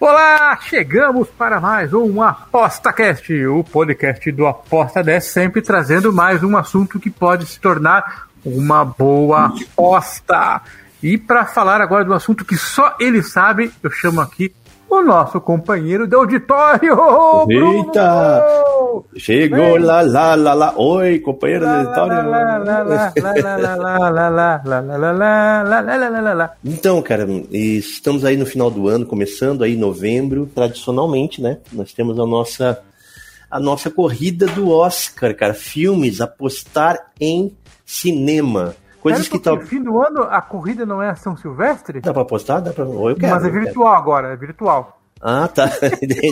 Olá, chegamos para mais um ApostaCast, o podcast do Aposta 10, sempre trazendo mais um assunto que pode se tornar uma boa aposta. E para falar agora um assunto que só ele sabe, eu chamo aqui o nosso companheiro de auditório, Bruno! Eita! Chegou lá, lá, lá, lá. Oi, companheiro do auditório. Então, cara, estamos aí no final do ano, começando aí novembro, tradicionalmente, né? Nós temos a nossa a nossa corrida do Oscar, cara, filmes, apostar em cinema. Coisas que tal. Fim do ano a corrida não é São Silvestre? Dá pra apostar? Dá pra. Eu quero, Mas é virtual agora, é virtual. Ah, tá.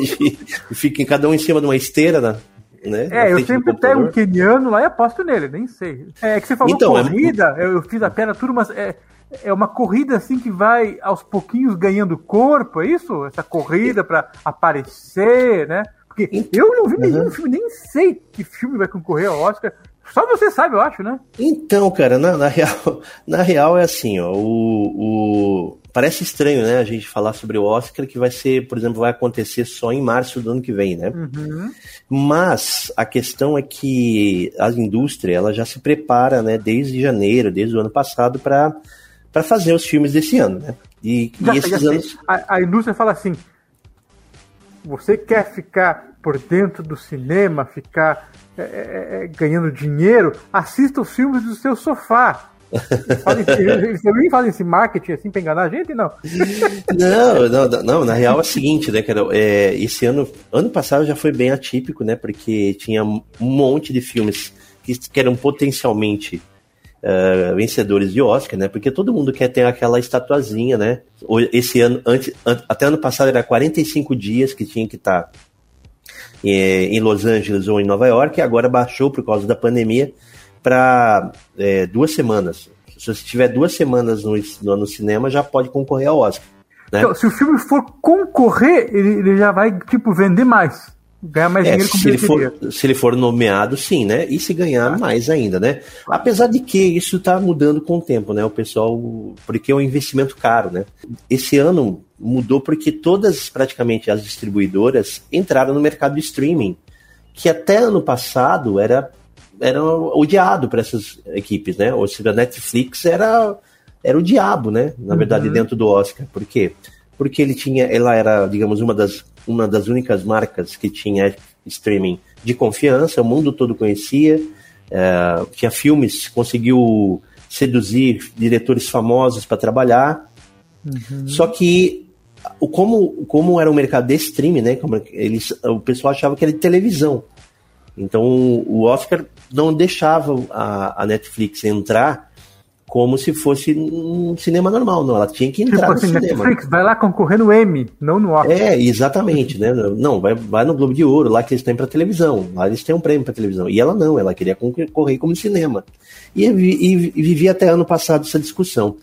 Fiquem cada um em cima de uma esteira, né? Né? É, eu sempre pego um keniano lá e aposto nele, nem sei. É que você falou então, corrida, é... eu fiz a pedra tudo, mas é, é uma corrida assim que vai aos pouquinhos ganhando corpo, é isso? Essa corrida para aparecer, né? Porque eu não vi nenhum uhum. filme, nem sei que filme vai concorrer ao Oscar. Só você sabe, eu acho, né? Então, cara, na, na real, na real é assim, ó, o, o, parece estranho, né, a gente falar sobre o Oscar que vai ser, por exemplo, vai acontecer só em março do ano que vem, né? Uhum. Mas a questão é que a indústria, ela já se prepara, né, desde janeiro, desde o ano passado para para fazer os filmes desse ano, né? E, já, e esses anos a, a indústria fala assim: você quer ficar por dentro do cinema, ficar é, é, é, ganhando dinheiro, assista os filmes do seu sofá. Eles também fazem esse marketing assim pra enganar a gente? Não. não, não, não, na real é o seguinte, né, cara? É, esse ano, ano passado já foi bem atípico, né? Porque tinha um monte de filmes que, eram potencialmente uh, vencedores de Oscar, né? Porque todo mundo quer ter aquela estatuazinha, né? Esse ano, antes, até ano passado era 45 dias que tinha que estar tá é, em Los Angeles ou em Nova York, e agora baixou por causa da pandemia para é, duas semanas. Se você tiver duas semanas no, no, no cinema, já pode concorrer ao Oscar. Né? Então, se o filme for concorrer, ele, ele já vai tipo vender mais. Ganhar mais é, dinheiro com se ele, for, se ele for nomeado, sim, né? E se ganhar ah. mais ainda, né? Apesar de que isso está mudando com o tempo, né? O pessoal. Porque é um investimento caro, né? Esse ano mudou porque todas, praticamente, as distribuidoras entraram no mercado de streaming, que até ano passado era, era odiado para essas equipes, né? Ou seja, a Netflix era, era o diabo, né? Na verdade, uhum. dentro do Oscar. Por quê? Porque ele tinha, ela era, digamos, uma das uma das únicas marcas que tinha streaming de confiança, o mundo todo conhecia, é, tinha filmes, conseguiu seduzir diretores famosos para trabalhar. Uhum. Só que o como, como era um mercado de streaming, né? Como eles, o pessoal achava que era de televisão. Então o Oscar não deixava a, a Netflix entrar como se fosse um cinema normal, não. Ela tinha que entrar tipo no assim, cinema. Netflix, vai lá concorrer no M, não no Oscar. É, exatamente, né? Não, vai, vai no Globo de Ouro, lá que eles têm para televisão. Lá eles têm um prêmio para televisão. E ela não, ela queria concorrer como cinema. E, e, e vivia até ano passado essa discussão.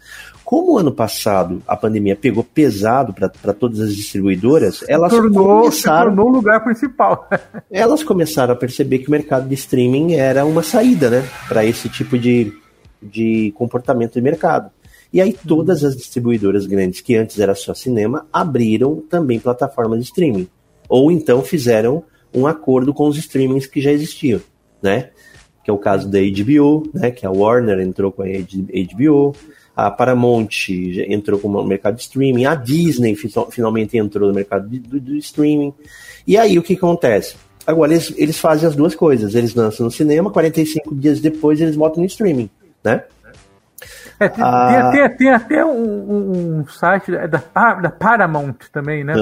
Como ano passado a pandemia pegou pesado para todas as distribuidoras, elas tornou, começaram. Se tornou o lugar principal. elas começaram a perceber que o mercado de streaming era uma saída, né? Para esse tipo de, de comportamento de mercado. E aí todas as distribuidoras grandes, que antes era só cinema, abriram também plataformas de streaming. Ou então fizeram um acordo com os streamings que já existiam, né? Que é o caso da HBO, né? Que a Warner entrou com a HBO, a Paramount entrou com o mercado de streaming, a Disney finalmente entrou no mercado de, do, do, streaming. E aí o que acontece? Agora eles, eles fazem as duas coisas. Eles lançam no cinema, 45 dias depois eles botam no streaming né? É, tem, ah, tem, até, tem até um, um, site da, da Paramount também, né?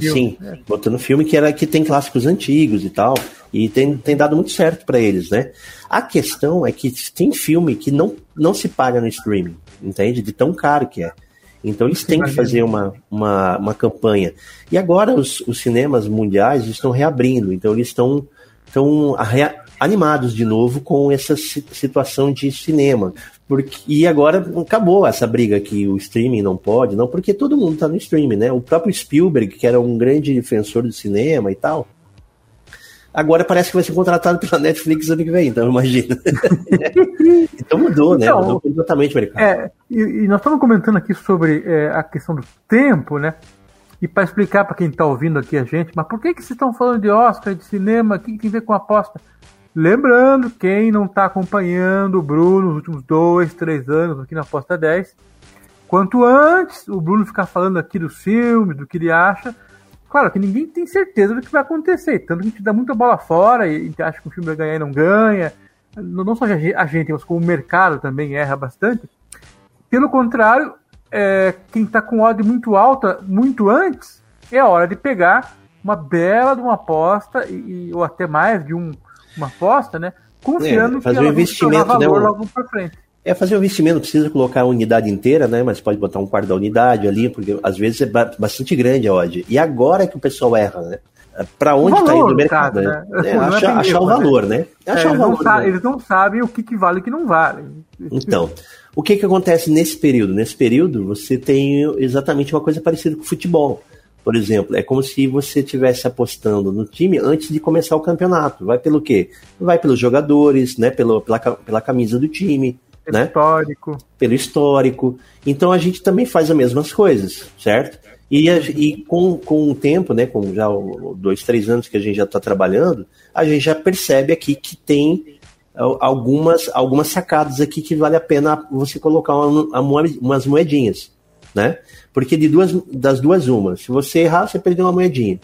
sim, é. botando filme que, era, que tem clássicos antigos e tal. E tem, tem dado muito certo para eles, né? A questão é que tem filme que não, não se paga no streaming, entende? De tão caro que é. Então eles têm que fazer uma, uma, uma campanha. E agora os, os cinemas mundiais estão reabrindo, então eles estão, estão animados de novo com essa situação de cinema. Porque, e agora acabou essa briga que o streaming não pode, não, porque todo mundo está no streaming, né? O próprio Spielberg, que era um grande defensor do cinema e tal, agora parece que vai ser contratado pela Netflix ano que vem, então imagina. então mudou, né? então? Mudou completamente o mercado. É, e, e, nós estamos comentando aqui sobre é, a questão do tempo, né? E para explicar para quem está ouvindo aqui a gente, mas por que, que vocês estão falando de Oscar, de cinema, o que, que tem a ver com aposta? Lembrando, quem não está acompanhando o Bruno nos últimos dois, três anos aqui na Aposta 10, quanto antes o Bruno ficar falando aqui dos filmes, do que ele acha, claro que ninguém tem certeza do que vai acontecer, tanto que a gente dá muita bola fora e a gente acha que o filme vai ganhar e não ganha, não só a gente, mas como o mercado também erra bastante. Pelo contrário, é, quem está com odd muito alta, muito antes, é a hora de pegar uma bela de uma aposta, e, ou até mais de um uma aposta, né? Confiando é, fazer que um investimento, valor né, logo para frente. É fazer um investimento, precisa colocar a unidade inteira, né? Mas pode botar um quarto da unidade ali, porque às vezes é bastante grande a odd. E agora é que o pessoal erra, né? Para onde está indo o mercado, né? É, achar, achar o né? valor, né? É, achar o valor, não né? Eles não sabem o que, que vale e o que não vale. Então, o que, que acontece nesse período? Nesse período, você tem exatamente uma coisa parecida com o futebol. Por exemplo, é como se você estivesse apostando no time antes de começar o campeonato. Vai pelo quê? Vai pelos jogadores, né? Pelo, pela, pela camisa do time. Pelo né? histórico. Pelo histórico. Então a gente também faz as mesmas coisas, certo? E, e com, com o tempo, né, com já dois, três anos que a gente já está trabalhando, a gente já percebe aqui que tem algumas, algumas sacadas aqui que vale a pena você colocar uma, uma, umas moedinhas, né? Porque de duas, das duas, uma. Se você errar, você perdeu uma moedinha.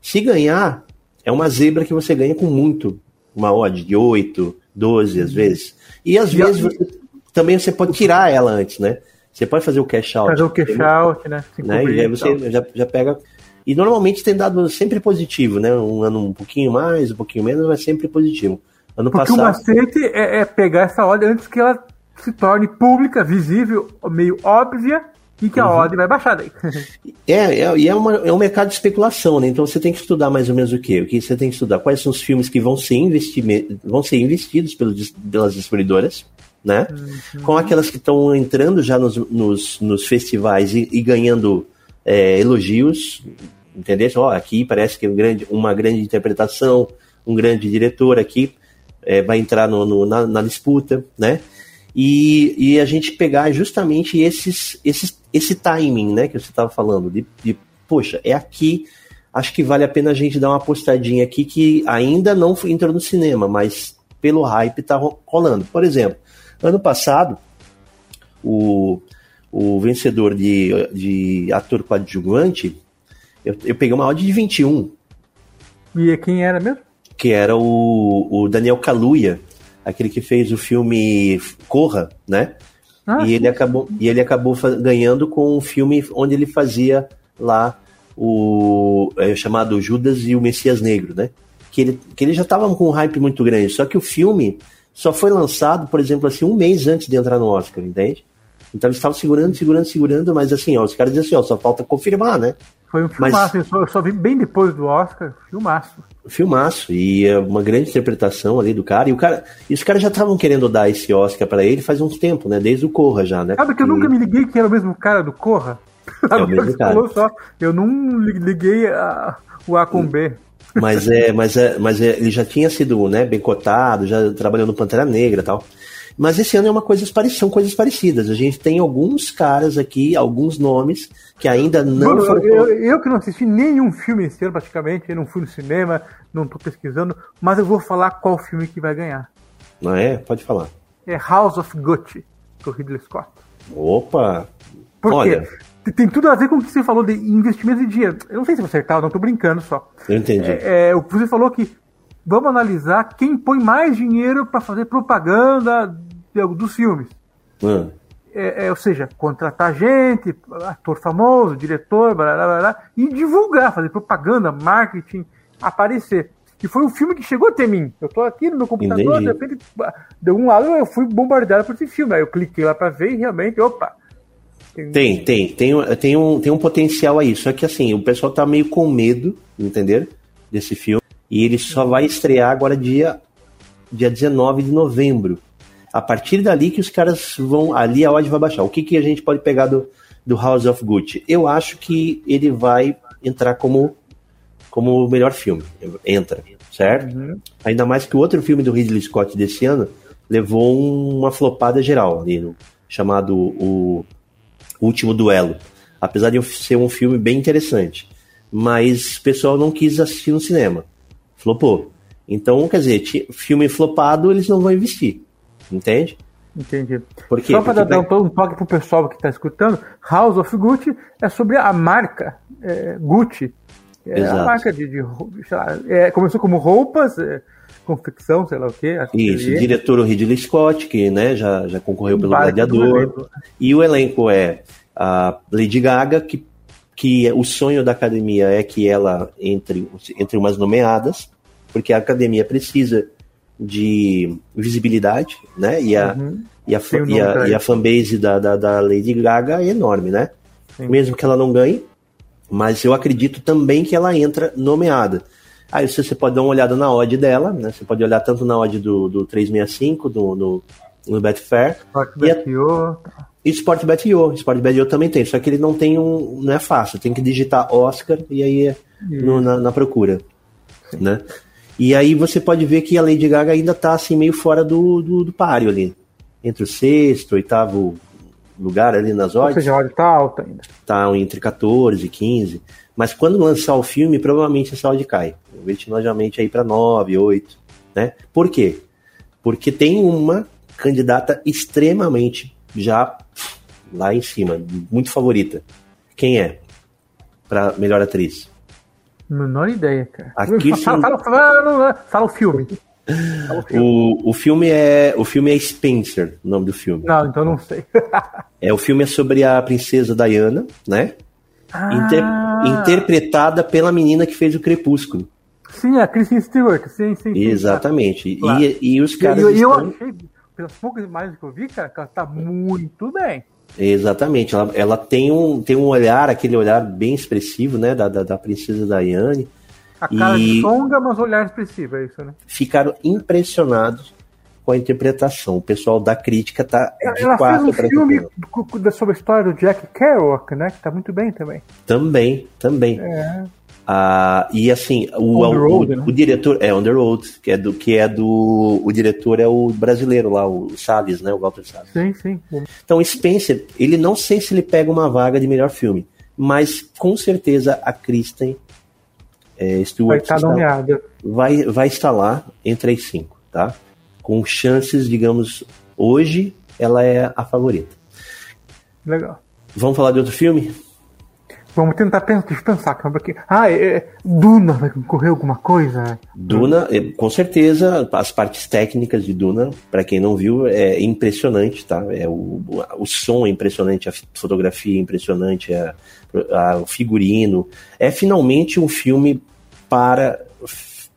Se ganhar, é uma zebra que você ganha com muito. Uma odd de 8, 12 às vezes. E às e vezes você, também você pode tirar ela antes, né? Você pode fazer o cash out. Fazer o cash out, né? né? E aí você já, já pega. E normalmente tem dado sempre positivo, né? Um ano um pouquinho mais, um pouquinho menos, mas sempre positivo. Ano Porque passado... o macete é, é pegar essa odd antes que ela se torne pública, visível, meio óbvia e que a uhum. ordem vai baixar daí. é, é, e é, uma, é um mercado de especulação, né? Então você tem que estudar mais ou menos o quê? O que você tem que estudar? Quais são os filmes que vão ser, vão ser investidos pelos, pelas distribuidoras, né? Uhum. Com aquelas que estão entrando já nos, nos, nos festivais e, e ganhando é, elogios, entendeu? Ó, aqui parece que é um grande, uma grande interpretação, um grande diretor aqui é, vai entrar no, no na, na disputa, né? E, e, a gente pegar justamente esses, esses esse timing, né, que você estava falando, de, de, poxa, é aqui, acho que vale a pena a gente dar uma postadinha aqui que ainda não entrou no cinema, mas pelo hype tá rolando. Por exemplo, ano passado, o, o vencedor de, de ator coadjuvante, eu, eu peguei uma odd de 21. E quem era mesmo? Que era o, o Daniel Kaluuya, aquele que fez o filme Corra, né? Ah, e, ele acabou, e ele acabou ganhando com um filme onde ele fazia lá o é, chamado Judas e o Messias Negro, né? Que ele, que ele já estava com um hype muito grande. Só que o filme só foi lançado, por exemplo, assim, um mês antes de entrar no Oscar, entende? Então eles estavam segurando, segurando, segurando, mas assim, ó, os caras diziam assim, ó, só falta confirmar, né? Foi um filmaço, mas... eu, só, eu só vi bem depois do Oscar, filmaço. Filmaço, e é uma grande interpretação ali do cara. E o cara, e os caras já estavam querendo dar esse Oscar para ele faz uns tempo, né? Desde o Corra já, né? Sabe que eu nunca me liguei que era o mesmo cara do Corra? É o mesmo cara. Só, eu não liguei a, o A com B. Mas é, mas é, mas é, ele já tinha sido, né, bem cotado, já trabalhou no Pantera Negra e tal. Mas esse ano é uma coisa são coisas parecidas. A gente tem alguns caras aqui, alguns nomes que ainda não foram. Eu, eu, que não assisti nenhum filme esse ano, praticamente, eu não fui no cinema, não estou pesquisando, mas eu vou falar qual filme que vai ganhar. Não é? Pode falar. É House of Gucci, do Ridley Scott. Opa! Por Olha. quê? Tem tudo a ver com o que você falou de investimento de dinheiro. Eu não sei se vou acertar, não estou brincando só. Eu entendi. É, é, você falou que vamos analisar quem põe mais dinheiro para fazer propaganda dos filmes. Hum. É, é, ou seja, contratar gente, ator famoso, diretor, blá, blá, blá, e divulgar, fazer propaganda, marketing, aparecer. E foi um filme que chegou até mim. Eu tô aqui no meu computador, Entendi. de repente, de um lado eu fui bombardeado por esse filme. Aí eu cliquei lá para ver e realmente, opa, Tem, tem, tem, tem, um, tem um potencial aí. Só que assim, o pessoal tá meio com medo, entender? Desse filme. E ele só vai estrear agora dia, dia 19 de novembro. A partir dali que os caras vão. Ali a odd vai baixar. O que, que a gente pode pegar do, do House of Gucci? Eu acho que ele vai entrar como, como o melhor filme. Entra, certo? Uhum. Ainda mais que o outro filme do Ridley Scott desse ano levou uma flopada geral ali, no, chamado o Último Duelo. Apesar de ser um filme bem interessante. Mas o pessoal não quis assistir no cinema. Flopou. Então, quer dizer, filme flopado eles não vão investir. Entende? Entendi. Só para dar um toque pro pessoal que está escutando, House of Gucci é sobre a marca é, Gucci. É Exato. a marca de, de lá, é, começou como roupas, é, confecção, sei lá o quê. Isso, o diretor o Ridley Scott, que né, já, já concorreu pelo Gladiador. E o elenco é a Lady Gaga, que, que o sonho da academia é que ela entre, entre umas nomeadas, porque a academia precisa de visibilidade, né? E a, uhum. e a, e a, e a fanbase da, da, da, Lady Gaga é enorme, né? Sim. Mesmo que ela não ganhe, mas eu acredito também que ela entra nomeada. Aí você, você pode dar uma olhada na odd dela, né? Você pode olhar tanto na odd do, do 365, do, no, no Betfair. Sportbet.io. E Sportbet.io. Sportbet.io também tem, só que ele não tem um. Não é fácil, tem que digitar Oscar e aí é no, na, na, procura. Né? E aí você pode ver que a Lady Gaga ainda tá assim meio fora do, do, do páreo ali. Entre o sexto, oitavo lugar ali nas odds. Ou seja, a odd tá alta ainda. Tá entre 14 e 15. Mas quando lançar o filme, provavelmente essa odd cai. Vertiginosamente aí para 9, 8. Né? Por quê? Porque tem uma candidata extremamente já lá em cima, muito favorita. Quem é? Para melhor atriz? Menor ideia, cara. Aqui fala, fala, fala, fala, o filme. O, o filme é o filme é Spencer, o nome do filme. Não, então não sei. é o filme é sobre a princesa Diana, né? Ah. Inter, interpretada pela menina que fez o Crepúsculo. Sim, a Kristen Stewart, sim, sim. sim Exatamente. Claro. E, e os caras. E, eu, estão... eu achei, pelas poucas imagens que eu vi, cara, que ela tá muito bem. Exatamente, ela, ela tem, um, tem um olhar, aquele olhar bem expressivo, né, da, da, da princesa Diane. A cara e... de songa, mas olhar expressivo, é isso, né? Ficaram impressionados com a interpretação. O pessoal da crítica tá ela, de ela fez um filme sobre a história do Jack Kerouac, né, que tá muito bem também. Também, também. É. Ah, e assim, o, road, o, né? o, diretor é On the Road, que é do que é do o diretor é o brasileiro lá, o Salles, né, o Walter Salles. Sim, sim. Então Spencer, ele não sei se ele pega uma vaga de melhor filme, mas com certeza a Kristen é, Stewart vai estar nomeada. Vai vai estar lá entre as cinco, tá? Com chances, digamos, hoje ela é a favorita. Legal. Vamos falar de outro filme? Vamos tentar pensar, aqui. Ah, é, é, Duna vai concorrer alguma coisa? Duna, é, com certeza, as partes técnicas de Duna, para quem não viu, é impressionante, tá? É o, o som é impressionante, a fotografia é impressionante, a, a, o figurino. É finalmente um filme para,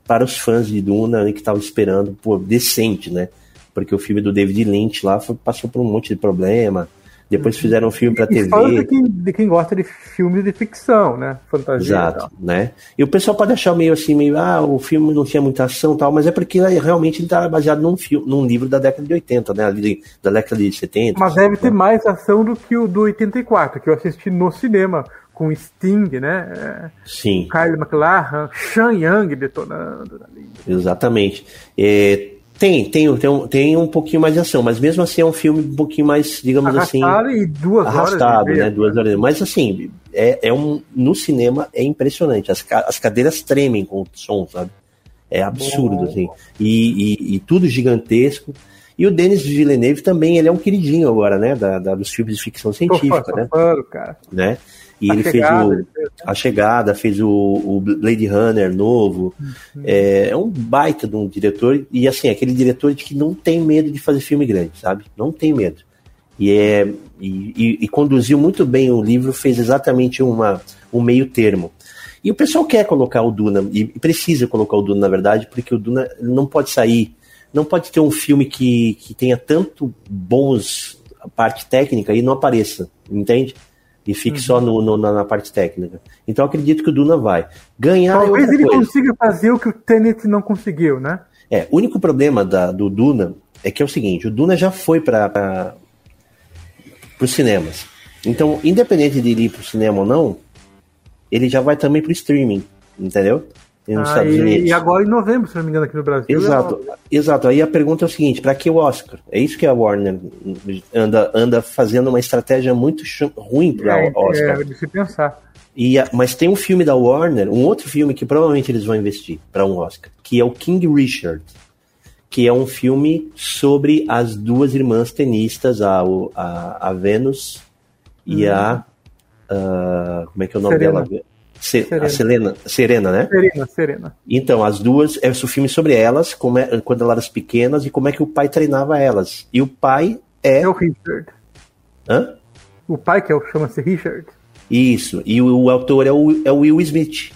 para os fãs de Duna né, que estavam esperando, por decente, né? Porque o filme do David Lynch lá foi, passou por um monte de problema depois fizeram um filme para TV. de quem, de quem gosta de filmes de ficção, né? Fantasia. Exato, né? E o pessoal pode achar meio assim, meio, ah, o filme não tinha muita ação tal, mas é porque realmente ele está baseado num, filme, num livro da década de 80, né? Ali, da década de 70. Mas deve ter mais ação do que o do 84, que eu assisti no cinema com Sting, né? Sim. Kyle McLachlan, Sean Young detonando. Exatamente. É, tem, tem, tem, um, tem um pouquinho mais de ação, mas mesmo assim é um filme um pouquinho mais, digamos arrastado assim. E duas arrastado, horas né? Duas horas. Mas assim, é, é um. No cinema é impressionante. As, as cadeiras tremem com o som, sabe? É absurdo, Bom. assim. E, e, e, tudo gigantesco. E o Denis Villeneuve também, ele é um queridinho agora, né? Da, da dos filmes de ficção científica, né? Fã, cara. Né? E a ele chegada, fez o, a chegada, fez o, o Blade Runner novo. Uhum. É, é, um baita de um diretor. E assim, aquele diretor que não tem medo de fazer filme grande, sabe? Não tem medo. E, é, e, e, e conduziu muito bem o livro, fez exatamente uma, um meio termo. E o pessoal quer colocar o Duna, e precisa colocar o Duna, na verdade, porque o Duna não pode sair, não pode ter um filme que, que tenha tanto bons parte técnica e não apareça, entende? E fique uhum. só no, no, na, parte técnica. Então eu acredito que o Duna vai. Ganhar. É Talvez ele coisa. consiga fazer o que o Tenet não conseguiu, né? É, o único problema da, do Duna é que é o seguinte: o Duna já foi para os cinemas. Então, independente de ele ir para o cinema ou não, ele já vai também para o streaming, entendeu? Nos ah, Estados e, Unidos. E agora em novembro, se não me engano, aqui no Brasil. Exato, exato. Aí a pergunta é o seguinte: para que o Oscar? É isso que a Warner anda, anda fazendo uma estratégia muito ruim para é, o Oscar. É, de se pensar. E, mas tem um filme da Warner, um outro filme que provavelmente eles vão investir para um Oscar, que é o King Richard, que é um filme sobre as duas irmãs tenistas, a, a, a Venus e a. Uh, como é que é o nome Serena. dela? Serena. A Selena, Serena, né? Serena, Serena. Então, as duas, é o filme sobre elas, como é, quando elas eram pequenas e como é que o pai treinava elas. E o pai é. É o Richard. Hã? O pai que é o chama-se Richard. Isso, e o, o autor é o, é o Will Smith.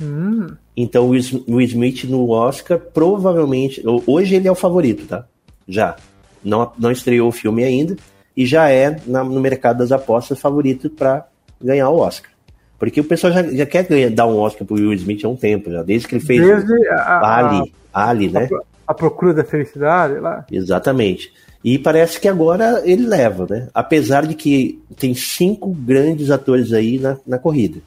Hum. Então, o Will Smith no Oscar, provavelmente. Hoje ele é o favorito, tá? Já. Não, não estreou o filme ainda. E já é na, no mercado das apostas favorito para ganhar o Oscar. Porque o pessoal já, já quer ganhar, dar um Oscar pro Will Smith há um tempo, já, desde que ele fez desde a, Ali, a, Ali, né? A, a procura da felicidade lá. Exatamente. E parece que agora ele leva, né? Apesar de que tem cinco grandes atores aí na, na corrida.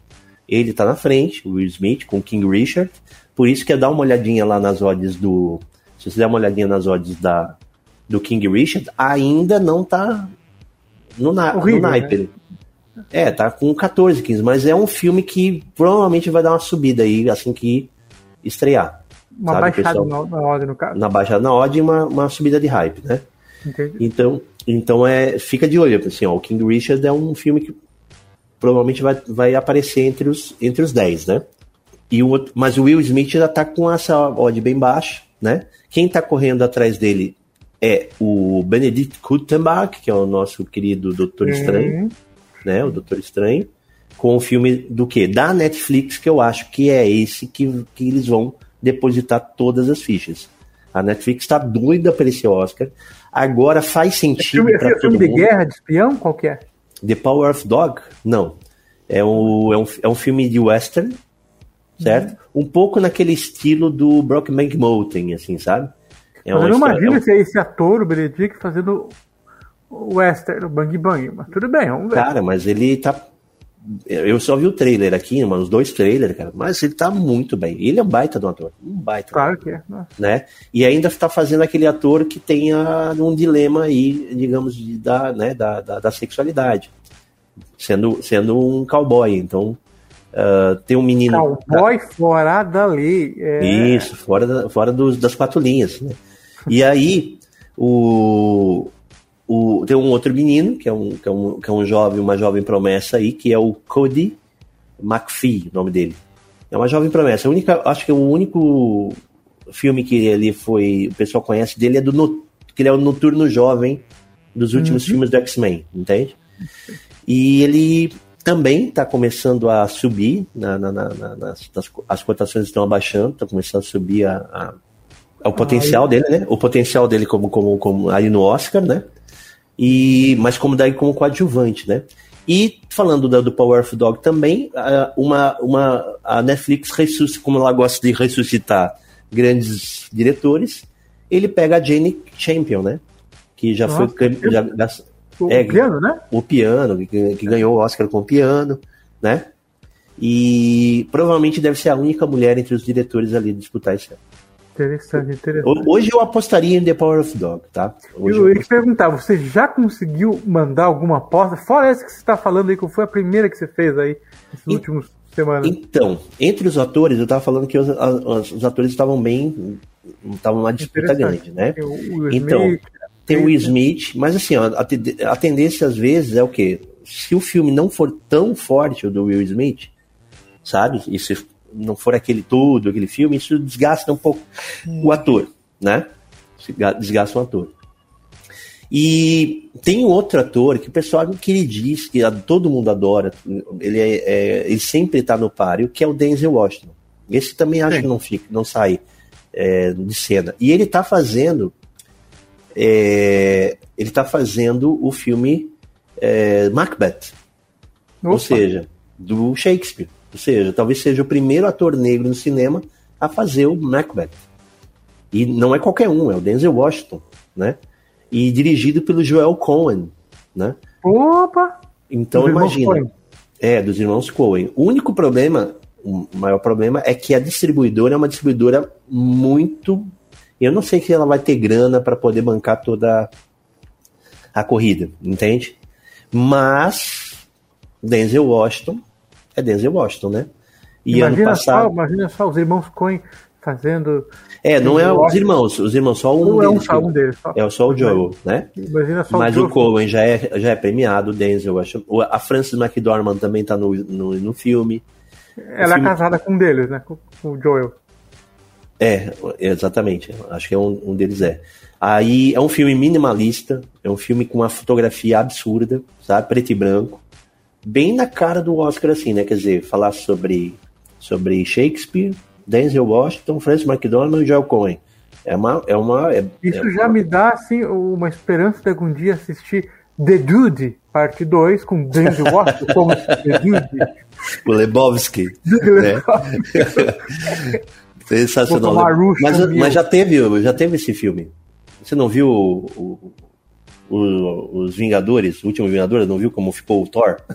Ele tá na frente, o Will Smith, com o King Richard. Por isso que é dar uma olhadinha lá nas odds do. Se você der uma olhadinha nas odds da, do King Richard, ainda não tá no, na, Horrível, no naipe. Né? É, tá com 14, 15, mas é um filme que provavelmente vai dar uma subida aí assim que estrear. Uma sabe, baixada pessoal? na, na no caso. Na baixada na odd e uma, uma subida de hype, né? Entendi. Então, então é, fica de olho, assim, ó, o King Richard é um filme que provavelmente vai, vai aparecer entre os, entre os 10, né? E o, mas o Will Smith já tá com essa odd bem baixa, né? Quem tá correndo atrás dele é o Benedict Cumberbatch, que é o nosso querido Doutor Estranho né? O Doutor Estranho, com o filme do que? Da Netflix, que eu acho que é esse que, que eles vão depositar todas as fichas. A Netflix está doida para esse Oscar. Agora faz sentido todo filme mundo. de guerra, de espião? Qual que é? The Power of Dog? Não. É, um é, um, é um filme de western, certo? Uhum. Um pouco naquele estilo do Brokeback Mountain, assim, sabe? É eu não imagino é um... esse ator, o Benedict, fazendo western, o Bang Bang, mas tudo bem, vamos ver. Cara, mas ele tá. Eu só vi o trailer aqui, mano, os dois trailers, cara, mas ele tá muito bem. Ele é um baita do ator, um baita. Claro que é. Né? E ainda tá fazendo aquele ator que tenha um dilema aí, digamos, de, da, né, da, da, da sexualidade. Sendo, sendo um cowboy, então. Uh, tem um menino. Cowboy tá... fora da lei. É... Isso, fora, da, fora dos, das quatro linhas. Né? E aí, o, o, tem um outro menino, que é um, que, é um, que é um jovem, uma jovem promessa aí, que é o Cody McPhee, o nome dele. É uma jovem promessa. A única, acho que o único filme que ele foi, o pessoal conhece dele é do que ele é o noturno jovem dos últimos uhum. filmes do X-Men, entende? E ele também está começando a subir, na, na, na, nas, nas, as cotações estão abaixando, está começando a subir a, a, a o potencial dele, né? O potencial dele como, como, como ali no Oscar, né? E mas como daí como coadjuvante, né? E falando da, do Power of Dog também, uma, uma, a Netflix ressuscita, como ela gosta de ressuscitar grandes diretores, ele pega a Jane Champion, né? Que já Nossa, foi. Já, o é, piano, né? O piano, que, que ganhou o Oscar com o piano, né? E provavelmente deve ser a única mulher entre os diretores ali disputar esse ano. Interessante, interessante. Hoje eu apostaria em The Power of Dog, tá? Hoje eu, ia te perguntar, você já conseguiu mandar alguma aposta? Fora essa que você está falando aí, que foi a primeira que você fez aí nesses últimos semanas? Então, entre os atores, eu estava falando que os, os, os atores estavam bem. estavam numa disputa grande, né? O então, Smith, tem o Smith, mas assim, ó, a, a tendência às vezes é o quê? Se o filme não for tão forte, o do Will Smith, sabe? E se não for aquele todo, aquele filme, isso desgasta um pouco hum. o ator, né? Desgasta o ator. E tem outro ator que o pessoal que ele diz que todo mundo adora, ele, é, é ele sempre está no páreo, que é o Denzel Washington. Esse também acho Sim. que não fica, não sai é, de cena. E ele está fazendo é, ele está fazendo o filme é, Macbeth. Opa. Ou seja, do Shakespeare. Ou seja, talvez seja o primeiro ator negro no cinema a fazer o Macbeth. E não é qualquer um, é o Denzel Washington, né? E dirigido pelo Joel Cohen, né? Opa! Então dos imagina. É, dos irmãos Cohen. O único problema, o maior problema, é que a distribuidora é uma distribuidora muito. Eu não sei se ela vai ter grana para poder bancar toda a corrida, entende? Mas Denzel Washington é Denzel Washington, né? E imagina, ano passado... só, imagina só os irmãos Coen fazendo. É, não é os irmãos, os irmãos, só um, deles, é um, só um deles. Só. É só o Joel, né? Imagina só Mas o, o Coen já é, já é premiado, o Denzel, acho. A Frances McDormand também tá no, no, no filme. Ela filme... é casada com um deles, né? Com, com o Joel. É, exatamente. Acho que é um, um deles é. Aí é um filme minimalista, é um filme com uma fotografia absurda, sabe? Preto e branco. Bem na cara do Oscar, assim, né? Quer dizer, falar sobre, sobre Shakespeare, Denzel Washington, Francis McDormand e Joel Cohen. É uma. É uma é, Isso é já uma... me dá, assim, uma esperança de algum dia assistir The Dude, parte 2, com Denzel Washington como The Dude. O Lebowski. né? Sensacional. Mas, mas já teve, já teve esse filme. Você não viu o, o, o, os Vingadores, o último Vingadores, não viu como ficou o Thor?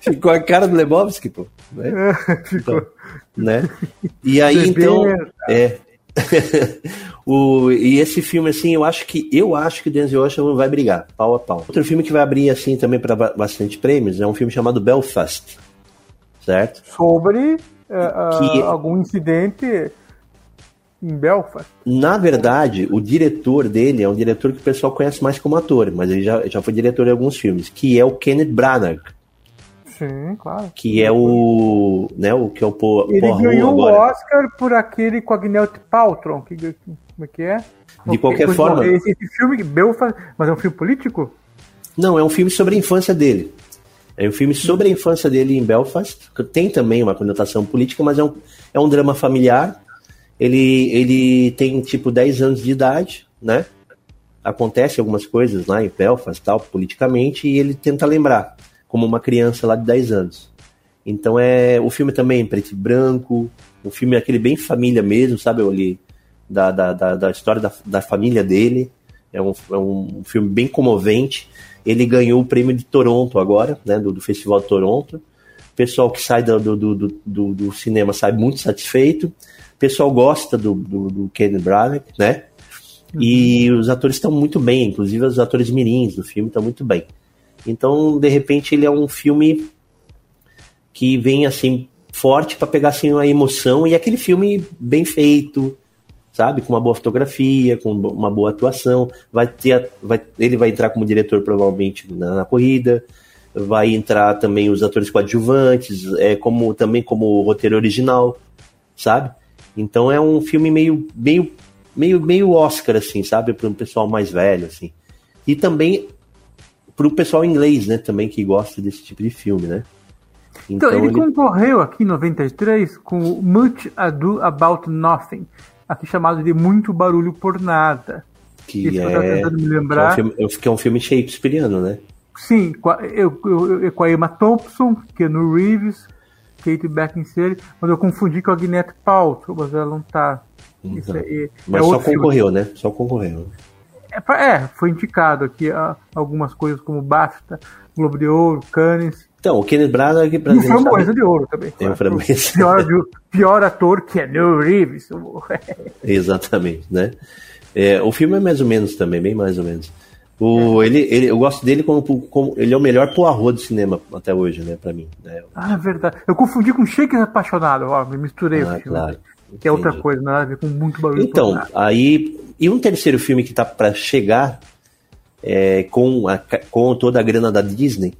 ficou a cara do Lebowski, pô. Né? Ficou. Então, né? E aí, então. É. o, e esse filme, assim, eu acho que eu acho que o Denzel Washington vai brigar, pau a pau. Outro filme que vai abrir, assim, também para bastante prêmios é um filme chamado Belfast. Certo? Sobre uh, que... algum incidente em Belfast? Na verdade, o diretor dele é um diretor que o pessoal conhece mais como ator, mas ele já, já foi diretor de alguns filmes, que é o Kenneth Branagh. Sim, claro. Que é o. Né, o que é o Paul Ele ganhou o Oscar por aquele com a Gwyneth Paltrow. Que, como é que é? De qualquer forma. Esse, esse filme, Belfast, mas é um filme político? Não, é um filme sobre a infância dele. É um filme sobre a infância dele em Belfast, que tem também uma conotação política, mas é um, é um drama familiar ele, ele tem tipo 10 anos de idade, né? Acontece algumas coisas lá em Belfast, tal, politicamente, e ele tenta lembrar, como uma criança lá de 10 anos. Então é o filme também preto e branco, o filme é aquele bem família mesmo, sabe? Ali, da, da, da, da história da, da família dele. É um, é um filme bem comovente. Ele ganhou o prêmio de Toronto agora, né? Do, do Festival de Toronto. O pessoal que sai do, do, do, do, do cinema sai muito satisfeito. O pessoal gosta do, do, do Kenny Branagh, né? Uhum. E os atores estão muito bem, inclusive os atores mirins do filme estão muito bem. Então, de repente, ele é um filme que vem assim forte para pegar assim uma emoção e aquele filme bem feito, sabe, com uma boa fotografia, com uma boa atuação. Vai ter, vai, ele vai entrar como diretor provavelmente na, na corrida. Vai entrar também os atores coadjuvantes, é como também como roteiro original, sabe? Então é um filme meio, meio, meio, meio Oscar, assim, sabe? Para um pessoal mais velho, assim. E também para o pessoal inglês, né? Também que gosta desse tipo de filme, né? Então, então ele, ele, concorreu aqui em 93 com Much Ado About Nothing, aqui chamado de Muito Barulho por Nada. Que, é, me lembrar. Que é, um filme, que é um filme shakespeariano, né? Sim, com a, eu, eu, eu, com a Emma Thompson, no Reeves, Kate Beckinsale, mas eu confundi com a Gwyneth Paltrow, mas ela não tá. Isso aí, mas é só concorreu, filme. né? Só concorreu. É, é, foi indicado aqui a, algumas coisas como BAFTA, Globo de Ouro, Cannes. Então, o Kenneth Branagh aqui pra e. Framboesa de Ouro também. Tem o pior, pior ator que é New Reeves. Exatamente, né? É, o filme é mais ou menos também, bem mais ou menos. O, ele, ele, eu gosto dele como, como ele é o melhor Poirot do cinema até hoje, né, para mim. Né? Ah, é verdade. Eu confundi com Shakespeare Apaixonado, ó, me misturei. Ah, claro. Que é outra coisa, nada a ver com muito barulho. Então, aí e um terceiro filme que tá para chegar é, com, a, com toda a grana da Disney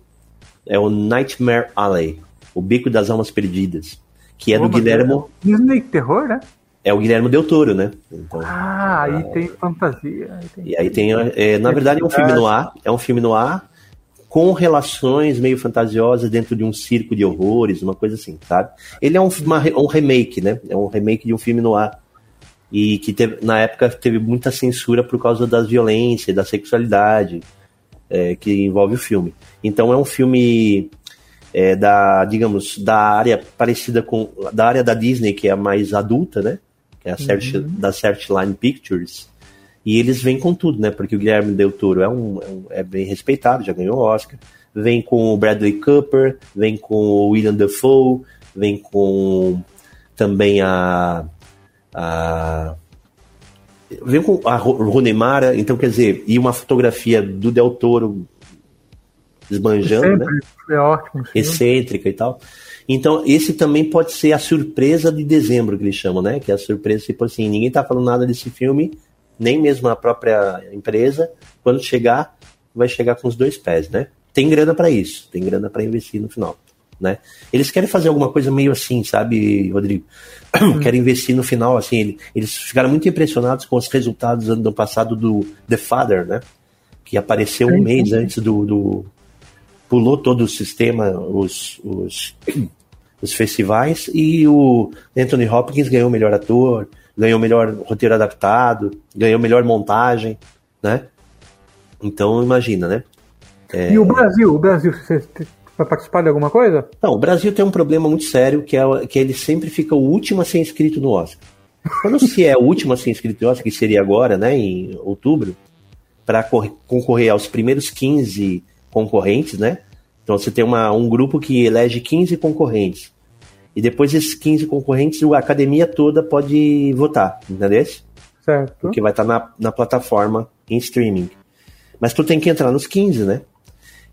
é o Nightmare Alley, o Beco das Almas Perdidas, que é do Guilhermo. Disney terror, né? É o Guilherme Del Toro, né? Então, ah, aí é... tem fantasia. Aí tem... E aí tem, é, na verdade, é um filme no ar, é um filme no ar com relações meio fantasiosas dentro de um circo de horrores, uma coisa assim, sabe? Ele é um, uma, um remake, né? É um remake de um filme no ar e que teve, na época teve muita censura por causa das violências, da sexualidade é, que envolve o filme. Então é um filme é, da, digamos, da área parecida com da área da Disney que é a mais adulta, né? É a Search, uhum. da Searchline Pictures. E eles vêm com tudo, né? Porque o Guilherme Del Toro é, um, é, um, é bem respeitado, já ganhou o Oscar. Vem com o Bradley Cooper, vem com o William Dafoe, vem com também a a vem com a Runemara, então quer dizer, e uma fotografia do Del Toro esbanjando, né? É ótimo. Sim. Excêntrica e tal. Então, esse também pode ser a surpresa de dezembro, que eles chamam, né? Que é a surpresa, tipo assim, ninguém tá falando nada desse filme, nem mesmo a própria empresa. Quando chegar, vai chegar com os dois pés, né? Tem grana para isso, tem grana para investir no final né? Eles querem fazer alguma coisa meio assim, sabe, Rodrigo? Hum. querem investir no final, assim, eles ficaram muito impressionados com os resultados do ano passado do The Father, né? Que apareceu um mês antes do, do pulou todo o sistema, os, os, os festivais, e o Anthony Hopkins ganhou o melhor ator, ganhou o melhor roteiro adaptado, ganhou melhor montagem, né? Então imagina, né? É... E o Brasil, o Brasil, você Vai participar de alguma coisa? Não, o Brasil tem um problema muito sério, que é que ele sempre fica o último a ser inscrito no Oscar. Quando se é o último a ser inscrito no Oscar, que seria agora, né, em outubro, para concorrer aos primeiros 15 concorrentes, né? Então você tem uma, um grupo que elege 15 concorrentes. E depois esses 15 concorrentes, a academia toda pode votar, entendeu? Certo. Porque vai estar na, na plataforma em streaming. Mas tu tem que entrar nos 15, né?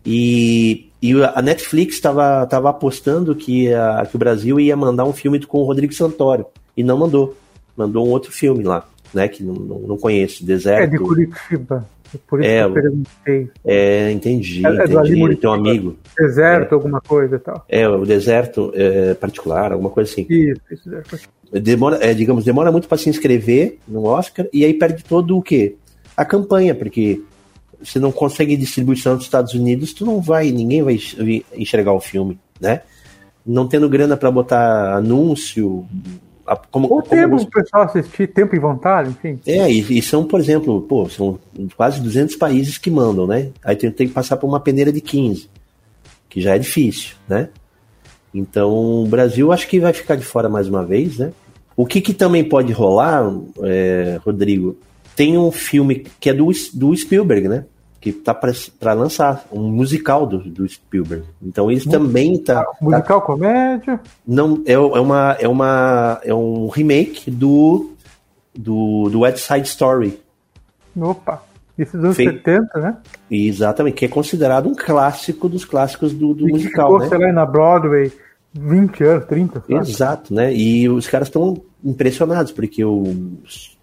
E, e a Netflix estava tava apostando que, a, que o Brasil ia mandar um filme com o Rodrigo Santoro. E não mandou. Mandou um outro filme lá, né? Que não, não, não conheço. Deserto. É de Curitiba. É por isso é, que eu perguntei. É, entendi. É, entendi. É Teu amigo. Deserto, é. alguma coisa e tal. É, o deserto é, particular, alguma coisa assim. Isso, isso é demora, é, digamos, demora muito para se inscrever no Oscar e aí perde todo o quê? A campanha, porque você não consegue distribuição nos Estados Unidos, tu não vai, ninguém vai enxergar o filme, né? Não tendo grana para botar anúncio, como, Ou tempo o pessoal assistir, tempo e vontade, enfim. É, e, e, são, por exemplo, pô, são quase 200 países que mandam, né? Aí tem, tem que passar por uma peneira de 15, que já é difícil, né? Então, o Brasil acho que vai ficar de fora mais uma vez, né? O que, que também pode rolar, é, Rodrigo, tem um filme que é do, do Spielberg, né? Que tá para lançar, um musical do, do Spielberg. Então ele também tá. Musical tá, comédia? Não, é, é, uma, é, uma, é um remake do, do, do West Side Story. Opa! Isso dos anos Fe... 70, né? Exatamente, que é considerado um clássico dos clássicos do, do e musical. Que ficou, né? sei lá, na Broadway 20 anos, 30. Sabe? Exato, né? E os caras estão impressionados, porque o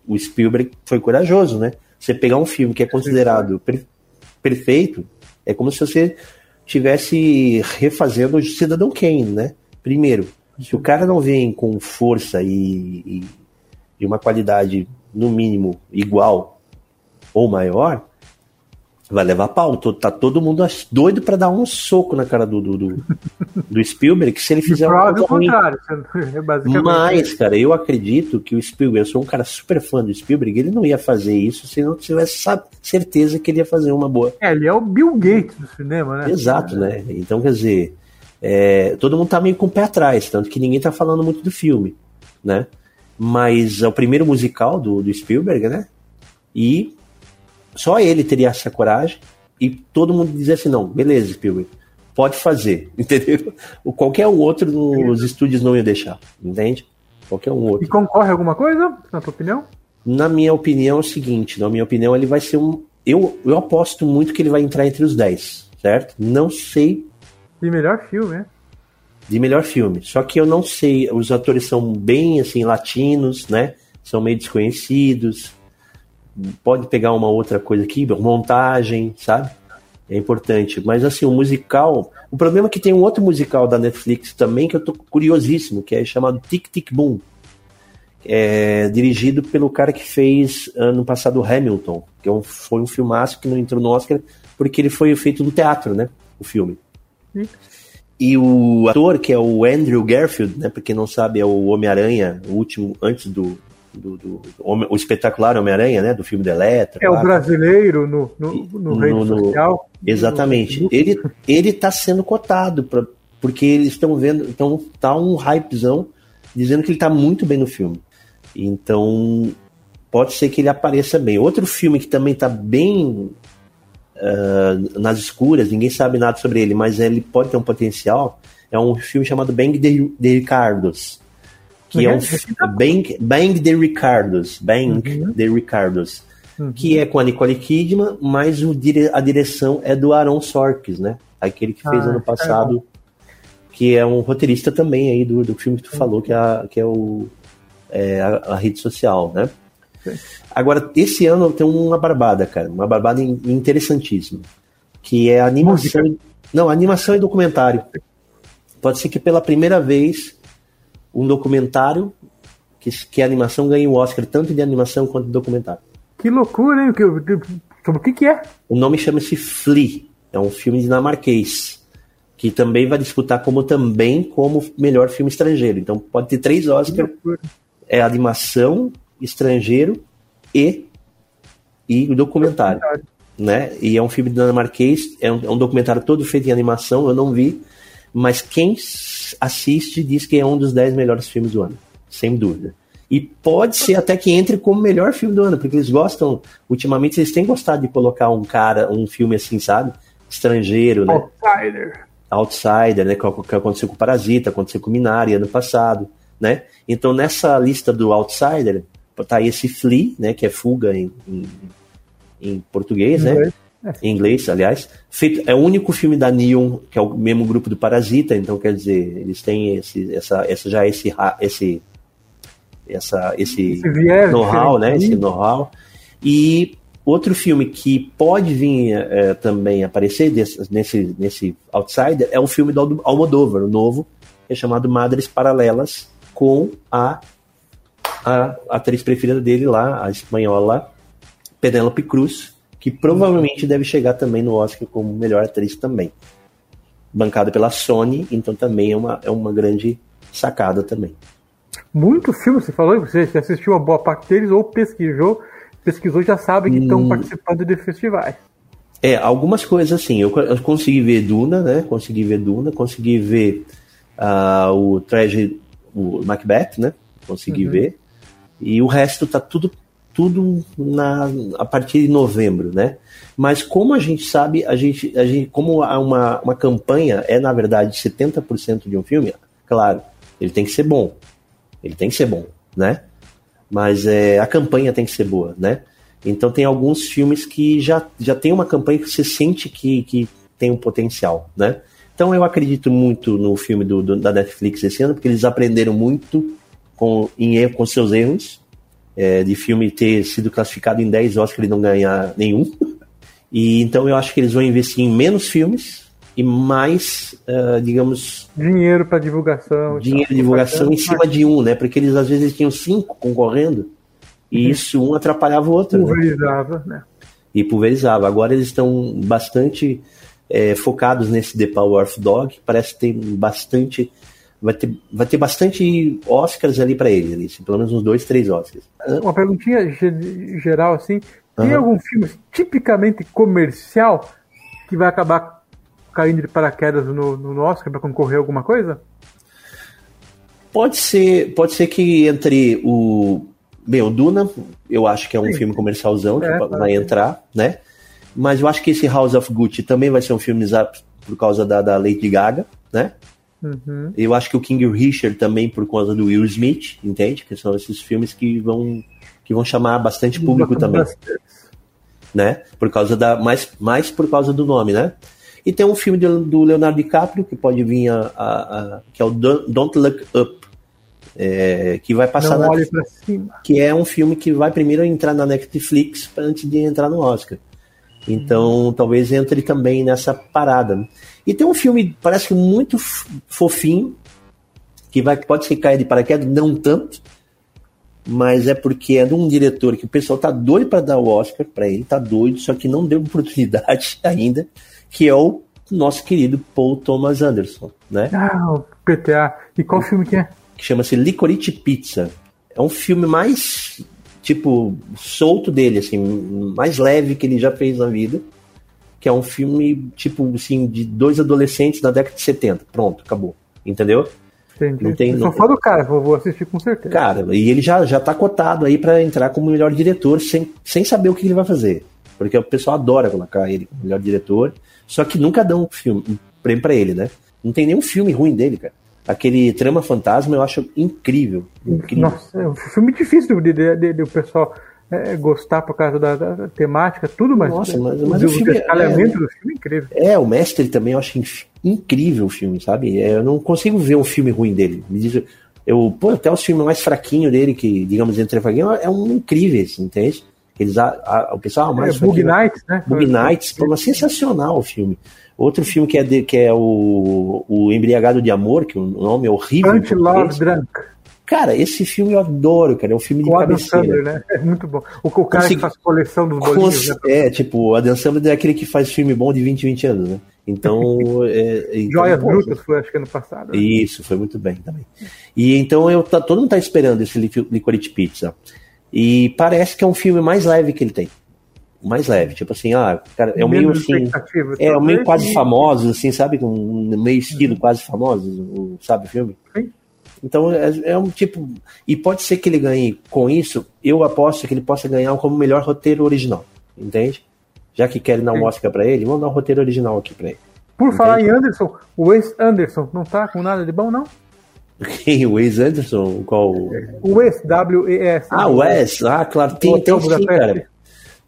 o Spielberg foi corajoso, né? Você pegar um filme que é considerado perfeito, é como se você estivesse refazendo o Cidadão Kane, né? Primeiro, se o cara não vem com força e, e, e uma qualidade, no mínimo, igual ou maior, vai levar pau. Tá todo mundo doido para dar um soco na cara do, do, do, do Spielberg, se ele fizer uma coisa ruim. É Mas, cara, eu acredito que o Spielberg, eu sou um cara super fã do Spielberg, ele não ia fazer isso se não tivesse certeza que ele ia fazer uma boa. É, ele é o Bill Gates do cinema, né? Exato, né? Então, quer dizer, é, todo mundo tá meio com o pé atrás, tanto que ninguém tá falando muito do filme, né? Mas é o primeiro musical do, do Spielberg, né? E só ele teria essa coragem e todo mundo dizia assim: não, beleza, Spielberg, pode fazer, entendeu? O qualquer um outro nos estúdios não ia deixar, entende? Qualquer um outro. E concorre alguma coisa, na tua opinião? Na minha opinião é o seguinte: na minha opinião, ele vai ser um. Eu, eu aposto muito que ele vai entrar entre os 10, certo? Não sei. De melhor filme, né? De melhor filme. Só que eu não sei. Os atores são bem assim, latinos, né? São meio desconhecidos pode pegar uma outra coisa aqui, montagem, sabe? É importante. Mas assim, o musical. O problema é que tem um outro musical da Netflix também que eu tô curiosíssimo, que é chamado Tic Tic Boom. É dirigido pelo cara que fez ano passado Hamilton, que é um, foi um filmaço que não entrou no Oscar porque ele foi feito no teatro, né? O filme. Sim. E o ator, que é o Andrew Garfield, né? Pra quem não sabe, é o Homem-Aranha, o último, antes do, do, do, do o espetacular Homem-Aranha, né? Do filme do Eletro. É lá. o brasileiro no, no, no no, social. Exatamente. Ele, ele tá sendo cotado, pra, porque eles estão vendo, então tá um hypezão dizendo que ele tá muito bem no filme. Então, pode ser que ele apareça bem. Outro filme que também tá bem uh, nas escuras, ninguém sabe nada sobre ele, mas ele pode ter um potencial, é um filme chamado Bang de, de Ricardos que é, é um Bang, Bang the Ricardos, Bang uhum. the Ricardos, uhum. que é com a Nicole Kidman, mas o a direção é do Aaron Sorkis, né? Aquele que fez ah, ano passado, é que é um roteirista também aí do, do filme que tu falou, que é, que é, o, é a, a, rede social, né? Sim. Agora, esse ano tem uma barbada, cara, uma barbada interessantíssima, que é a animação... Música. Não, animação e documentário. Pode ser que pela primeira vez um documentário que, que a animação ganha o Oscar tanto de animação quanto de documentário. Que loucura, hein? Sobre o que, que é? O nome chama-se Flea. É um filme dinamarquês que também vai disputar como também como melhor filme estrangeiro. Então pode ter três Oscars. É animação, estrangeiro e e o documentário, documentário, né? E é um filme dinamarquês, é um, é um documentário todo feito em animação. Eu não vi, mas quem assiste diz que é um dos 10 melhores filmes do ano, sem dúvida. E pode ser até que entre como melhor filme do ano, porque eles gostam, ultimamente eles têm gostado de colocar um cara, um filme assim, sabe? Estrangeiro, né? Outsider. Outsider, né? Que aconteceu com Parasita, aconteceu com Minari ano passado, né? Então nessa lista do Outsider, tá aí esse Flea, né? Que é fuga em, em, em português, né? Em inglês, aliás. Feito, é o único filme da Neon, que é o mesmo grupo do Parasita, então quer dizer, eles têm esse, essa, essa já esse, esse, essa, esse, esse know-how, né? Esse know-how. E outro filme que pode vir é, também aparecer desse, nesse, nesse Outsider é o filme do Almodóvar, o novo, que é chamado Madres Paralelas, com a, a atriz preferida dele lá, a espanhola Penélope Cruz, que provavelmente deve chegar também no Oscar como melhor atriz também. Bancada pela Sony, então também é uma, é uma grande sacada também. Muito filme, você falou, você assistiu a boa parte deles ou pesquisou, pesquisou já sabe que estão hum, participando de festivais. É, algumas coisas assim, eu, eu, consegui ver Duna, né? Consegui ver Duna, consegui ver uh, o Tragedy, o Macbeth, né? Consegui uhum. ver. E o resto tá tudo tudo na, a partir de novembro, né? Mas como a gente sabe, a gente, a gente como uma, uma campanha é, na verdade, 70% de um filme, claro, ele tem que ser bom. Ele tem que ser bom, né? Mas é, a campanha tem que ser boa, né? Então tem alguns filmes que já, já tem uma campanha que você sente que, que tem um potencial, né? Então eu acredito muito no filme do, do da Netflix esse ano, porque eles aprenderam muito com, em, com seus erros, é, de filme ter sido classificado em 10 Oscars e não ganhar nenhum. E então eu acho que eles vão investir em menos filmes e mais, uh, digamos. Dinheiro para divulgação. Dinheiro de divulgação em cima de um, né? Porque eles às vezes tinham cinco concorrendo e uhum. isso um atrapalhava o outro. Né? Pulverizava, né? né? E pulverizava. Agora eles estão bastante é, focados nesse The Power of Dog, parece ter bastante vai ter, vai ter bastante Oscars ali para ele, ali, pelo menos uns dois, três Oscars. Uma perguntinha geral assim, tem uhum. algum filme tipicamente comercial que vai acabar caindo de paraquedas no, no Oscar para concorrer a alguma coisa? Pode ser, pode ser que entre o bem, o Duna, eu acho que é um Sim. filme comercialzão que é, vai entrar, né? Mas eu acho que esse House of Gucci também vai ser um filme por causa da, da Lady Gaga, né? Uhum. Eu acho que o King Richard também por causa do Will Smith, entende? Que são esses filmes que vão que vão chamar bastante público também. Né? Por causa da mais mais por causa do nome, né? E tem um filme do Leonardo DiCaprio que pode vir a, a, a que é o Don't Look Up, é, que vai passar na, que é um filme que vai primeiro entrar na Netflix antes de entrar no Oscar. Então, hum. talvez entre também nessa parada. E tem um filme, parece que muito fofinho, que vai, pode ser cair de paraquedas, não tanto, mas é porque é de um diretor que o pessoal tá doido para dar o Oscar para ele, tá doido, só que não deu oportunidade ainda, que é o nosso querido Paul Thomas Anderson, né? Ah, o PTA. E qual filme que é? Que chama-se Licorice Pizza. é um filme mais, tipo, solto dele, assim, mais leve que ele já fez na vida. Que é um filme, tipo, assim, de dois adolescentes da década de 70. Pronto, acabou. Entendeu? Entendi. Não tem- Eu não sou fã do cara, vou, assistir com certeza. Cara, e ele já, já tá cotado aí pra entrar como melhor diretor sem, sem saber o que ele vai fazer. Porque o pessoal adora colocar ele como melhor diretor, só que nunca dão um filme, um prêmio pra ele, né? Não tem nenhum filme ruim dele, cara. Aquele Trama Fantasma eu acho incrível. incrível. Nossa, é um filme difícil de, de, de- de o pessoal é, gostar por causa da, da- temática, tudo, mas, Nossa, mas- o, mas o o filme é- do filme é incrível. É, o Mestre também eu acho incrível o filme, sabe? É, Eu não consigo ver um filme ruim dele. Me diz, eu, pô, até os filmes mais fraquinhos dele, que, digamos, entre fraquinhos, é um incríveis, entende? Eles, a, a- o pessoal ah, mais É, Bug fraquinho- Nights, né? Bug Nights, pô, mas sensacional o filme. Outro filme que é, de- que é o, o Embriagado de Amor, que o nome é horrível. Punch Love. Drunk. Cara, esse filme eu adoro, cara. É um filme de Adam cabeceira. Sandler, né? É muito bom. O, o cara Consegui- que faz coleção dos bolinhos, Cons- né? É, tipo, o Adam Sandler é aquele que faz filme bom de 20, 20 anos, né? Então. é, então, Joias pô, Brutas foi, acho que ano passado. né? Isso, foi muito bem também. E então eu tá, todo mundo tá esperando esse Licorice Pizza. E parece que é um filme mais leve que ele tem. Mais leve, tipo assim, ah, cara, é um meio assim. É, um meio quase e- famosos, assim, sabe? Com um meio estilo quase famosos, o- sabe o filme? Sim. Então é, é um tipo. E pode ser que ele ganhe com isso, eu aposto que ele possa ganhar como melhor roteiro original. Entende? Já que querem dar um. Oscar pra ele, vamos dar um roteiro original aqui pra ele. Por falar em. Anderson, o Wes Anderson não tá com nada de bom, não? Quem? O Wes Anderson? Qual? O Wes, W-E-S. Ah, Wes, ah, claro, tem, tem sim, cara.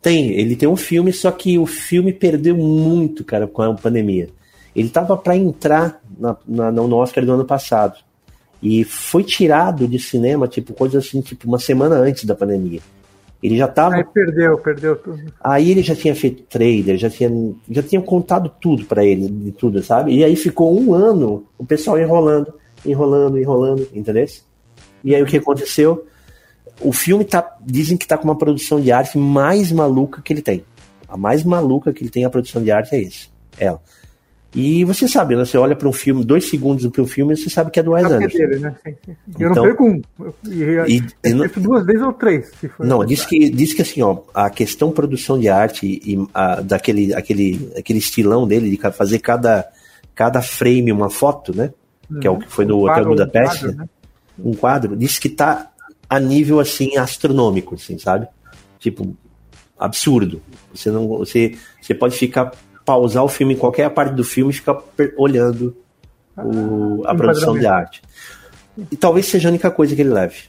Tem, ele tem um filme, só que o filme perdeu muito, cara, com a pandemia. Ele tava pra entrar na, na- no Oscar do ano passado. E foi tirado de cinema, tipo, coisa assim, tipo, uma semana antes da pandemia. Ele já tava. Aí perdeu, perdeu tudo. Aí ele já tinha feito trailer, já tinha, já tinha contado tudo pra ele, de tudo, sabe? E aí ficou um ano o pessoal enrolando, enrolando, enrolando, entendeu? E aí o que aconteceu? O filme tá. Dizem que tá com uma produção de arte mais maluca que ele tem. A mais maluca que ele tem a produção de arte é esse. Ela. E você sabe, né? Você olha para um filme, dois segundos para um filme, você sabe que é do Wes é Anderson. dele, né? Eu Então- não perco um. Eu, e, não- duas vezes ou três, se for. Não, diz que, diz que assim, ó, a questão produção de arte e a, daquele aquele, aquele estilão dele de fazer cada, cada frame uma foto, né? Que é o que foi no Um Hotel quadro, um Budapeste, quadro, né? né? um quadro, diz que tá a nível assim astronômico, assim, sabe? Tipo, absurdo. Você não, você, você pode ficar pausar o filme em qualquer parte do filme e ficar olhando o- a Ah, produção de arte. E talvez seja a única coisa que ele leve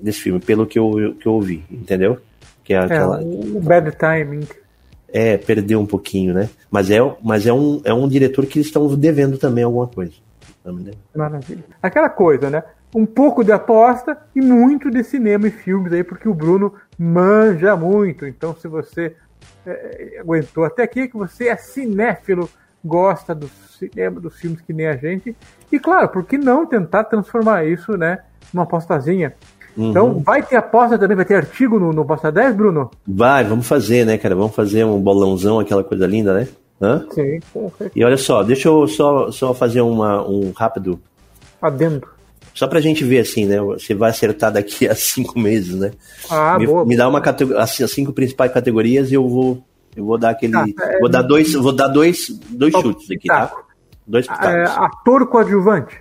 desse filme, pelo que eu, que eu ouvi, entendeu? Que é É, aquela. o bad timing. É, perdeu um pouquinho, né? Mas é, mas é, um, é um diretor que eles estão devendo também alguma coisa. Entendendo? Maravilha. Aquela coisa, né? Um pouco de aposta e muito de cinema e filmes aí, porque o Bruno manja muito. Então, se você é, aguentou até aqui, é que você é cinéfilo, gosta do cinema, dos filmes que nem a gente. E claro, por que não tentar transformar isso, né? Numa apostazinha? Então, vai ter aposta também, vai ter artigo no, no Aposta 10, Bruno? Vai, vamos fazer, né, cara? Vamos fazer um bolãozão, aquela coisa linda, né? Sim, perfeito. E olha só, deixa eu só, só fazer uma, um rápido. Adendo. Só pra gente ver assim, né? Você vai acertar daqui a cinco meses, né? Ah, me, boa. me dá uma categoria, as, cinco principais categorias e eu vou. Eu vou dar aquele. Tá, é- vou dar dois, vou dar dois, dois Só chutes aqui, tá? pitaco. Dois É, pitacos. ator coadjuvante.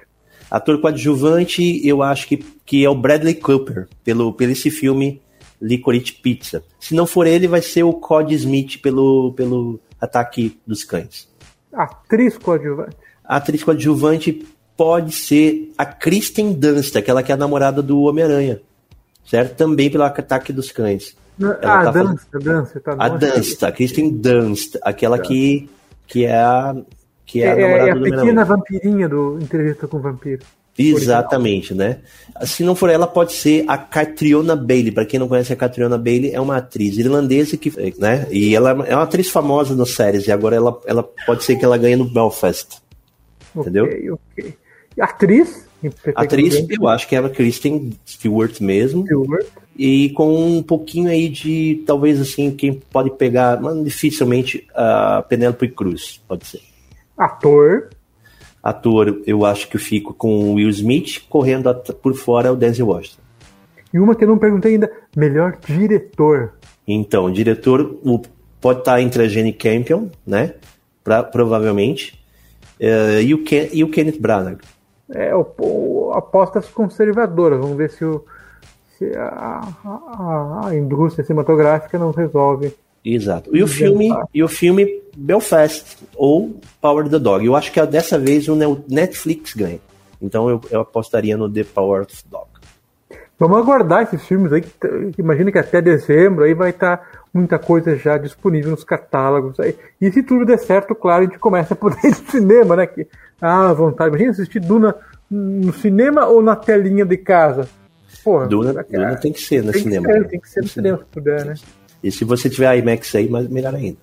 Ator coadjuvante, eu acho que, que é o Bradley Cooper, pelo, pelo esse filme Licorice Pizza. Se não for ele, vai ser o Cod Smith pelo, pelo Ataque dos Cães. Atriz coadjuvante. A atriz coadjuvante pode ser a Kristen Dunst, aquela que é a namorada do Homem-Aranha. Certo? Também pelo Ataque dos Cães. Ela ah, tá dança, dança. Tá A. Dunst, a Kristen Dunst, aquela que, que é a, que é É, a é, namorada é a do pequena vampirinha do Entrevista com o Vampiro. Exatamente, né? Se não for ela, pode ser a Catriona Bailey. Para quem não conhece a Catriona Bailey, é uma atriz irlandesa que, né? E ela é uma atriz famosa nas séries. E agora ela, ela pode ser que ela ganhe no Belfast. Entendeu? Ok, ok. E Atriz? Atriz, eu acho que é a Kristen Stewart mesmo. Stewart. E com um pouquinho aí de, talvez assim, quem pode pegar, mas dificilmente, a Penélope Cruz, pode ser. Ator. Ator, eu acho que eu fico com o Will Smith, correndo por fora é o Denzel Washington. E uma que eu não perguntei ainda, melhor diretor. Então, diretor o, pode estar entre a Jenny Campion, né? Pra, provavelmente. Uh, e, o Ken, e o Kenneth Branagh. É, o, o, apostas conservadoras. Vamos ver se, o, se a, a, a indústria cinematográfica não resolve. Exato. E o filme, e o filme Belfast ou Power the Dog. Eu acho que dessa vez o Netflix ganha. Então eu, eu apostaria no The Power of Dog. Vamos aguardar esses filmes aí. Que, imagina que até dezembro aí vai estar tá muita coisa já disponível nos catálogos aí. E se tudo der certo, claro, a gente começa ir no cinema, né? Que, ah, vontade. Imagina assistir Duna no cinema ou na telinha de casa. Porra, Duna, Duna tem que ser no tem cinema. Que ser, tem que ser no cinema se puder, né? E se você tiver IMAX aí, melhor ainda.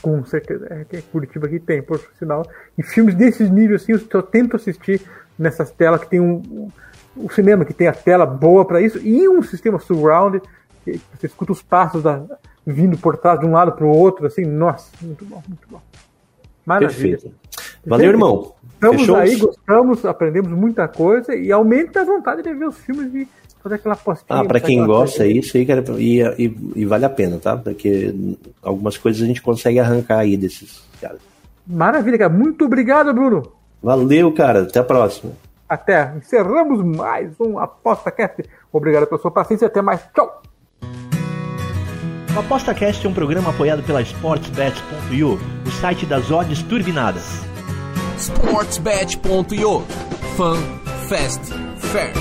Com certeza. É que Curitiba aqui tem, por sinal. E filmes desses níveis, assim, eu tento assistir nessas telas que tem um, um cinema que tem a tela boa para isso e um sistema surround que você escuta os passos da, vindo por trás de um lado para o outro, assim, nossa, muito bom, muito bom. Maravilha. Perfeito. Valeu, irmão. Estamos Fechou? aí, gostamos, aprendemos muita coisa e aumenta a vontade de ver os filmes e fazer aquela postinha. Ah, para quem gosta, é isso aí, cara, e, e, e, vale a pena, tá? Porque algumas coisas a gente consegue arrancar aí desses caras. Maravilha, cara. Muito obrigado, Bruno. Valeu, cara. Até a próxima. Até. Encerramos mais um Aposta Cast. Obrigado pela sua paciência. Até mais. Tchau. O ApostaCast é um programa apoiado pela SportsBet.io, o site das odds turbinadas. SportsBet.io Fun, Fast, Fair.